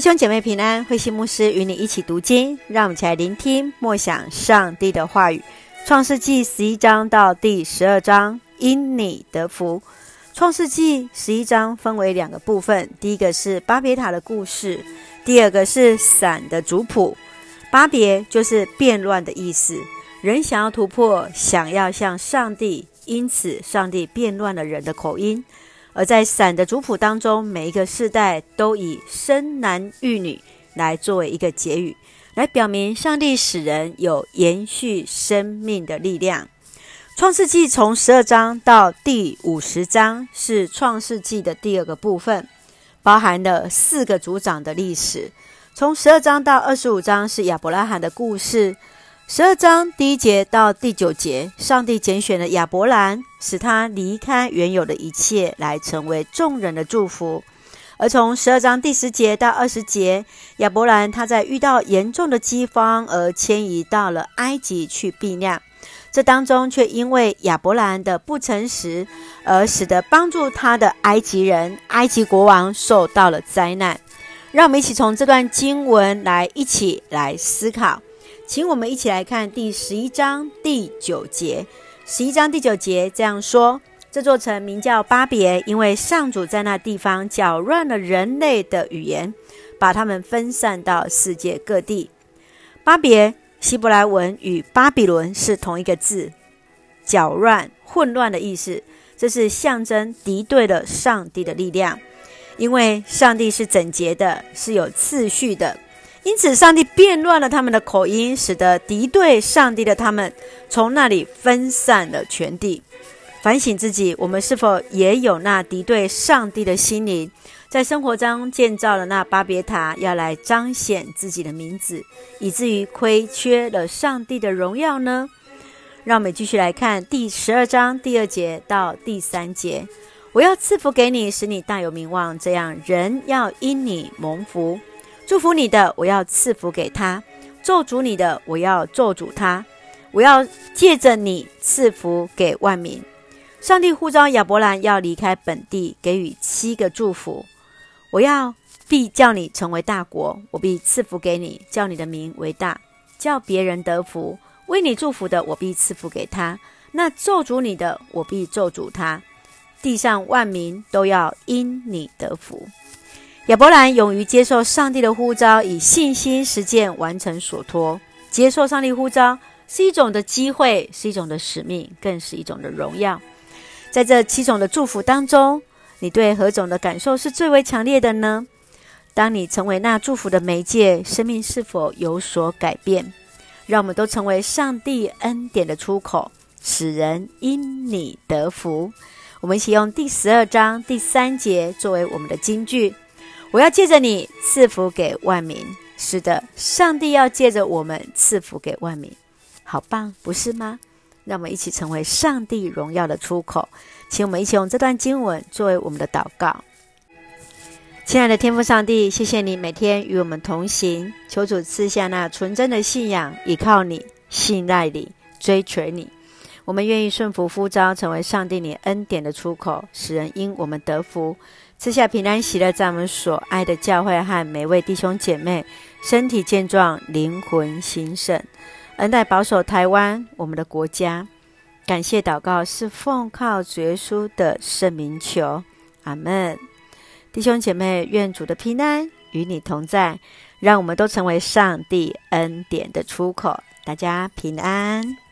弟兄姐妹平安，慧馨牧师与你一起读经，让我们一起来聆听默想上帝的话语。创世纪十一章到第十二章，因你得福。创世纪十一章分为两个部分，第一个是巴别塔的故事，第二个是闪的族谱。巴别就是变乱的意思，人想要突破，想要向上帝，因此上帝变乱了人的口音。而在闪的族谱当中，每一个世代都以生男育女来作为一个结语，来表明上帝使人有延续生命的力量。创世纪从十二章到第五十章是创世纪的第二个部分，包含了四个族长的历史。从十二章到二十五章是亚伯拉罕的故事。十二章第一节到第九节，上帝拣选了亚伯兰，使他离开原有的一切，来成为众人的祝福。而从十二章第十节到二十节，亚伯兰他在遇到严重的饥荒而迁移到了埃及去避难，这当中却因为亚伯兰的不诚实，而使得帮助他的埃及人、埃及国王受到了灾难。让我们一起从这段经文来一起来思考。请我们一起来看第十一章第九节。十一章第九节这样说：这座城名叫巴别，因为上主在那地方搅乱了人类的语言，把他们分散到世界各地。巴别希伯来文与巴比伦是同一个字，搅乱、混乱的意思。这是象征敌对了上帝的力量，因为上帝是整洁的，是有次序的。因此，上帝变乱了他们的口音，使得敌对上帝的他们从那里分散了全地。反省自己，我们是否也有那敌对上帝的心灵，在生活中建造了那巴别塔，要来彰显自己的名字，以至于亏缺了上帝的荣耀呢？让我们继续来看第十二章第二节到第三节：我要赐福给你，使你大有名望，这样人要因你蒙福。祝福你的，我要赐福给他；咒诅你的，我要咒诅他。我要借着你赐福给万民。上帝呼召亚伯兰要离开本地，给予七个祝福。我要必叫你成为大国，我必赐福给你，叫你的名为大，叫别人得福。为你祝福的，我必赐福给他；那咒诅你的，我必咒诅他。地上万民都要因你得福。亚伯兰勇于接受上帝的呼召，以信心实践完成所托。接受上帝呼召是一种的机会，是一种的使命，更是一种的荣耀。在这七种的祝福当中，你对何种的感受是最为强烈的呢？当你成为那祝福的媒介，生命是否有所改变？让我们都成为上帝恩典的出口，使人因你得福。我们一起用第十二章第三节作为我们的金句。我要借着你赐福给万民。是的，上帝要借着我们赐福给万民，好棒，不是吗？让我们一起成为上帝荣耀的出口。请我们一起用这段经文作为我们的祷告。亲爱的天父上帝，谢谢你每天与我们同行，求主赐下那纯真的信仰，依靠你，信赖你，追随你。我们愿意顺服呼召，成为上帝你恩典的出口，使人因我们得福。赐下平安喜乐，在我们所爱的教会和每位弟兄姐妹身体健壮，灵魂兴盛，恩待保守台湾我们的国家。感谢祷告是奉靠主耶稣的圣名求，阿门。弟兄姐妹，愿主的平安与你同在，让我们都成为上帝恩典的出口。大家平安。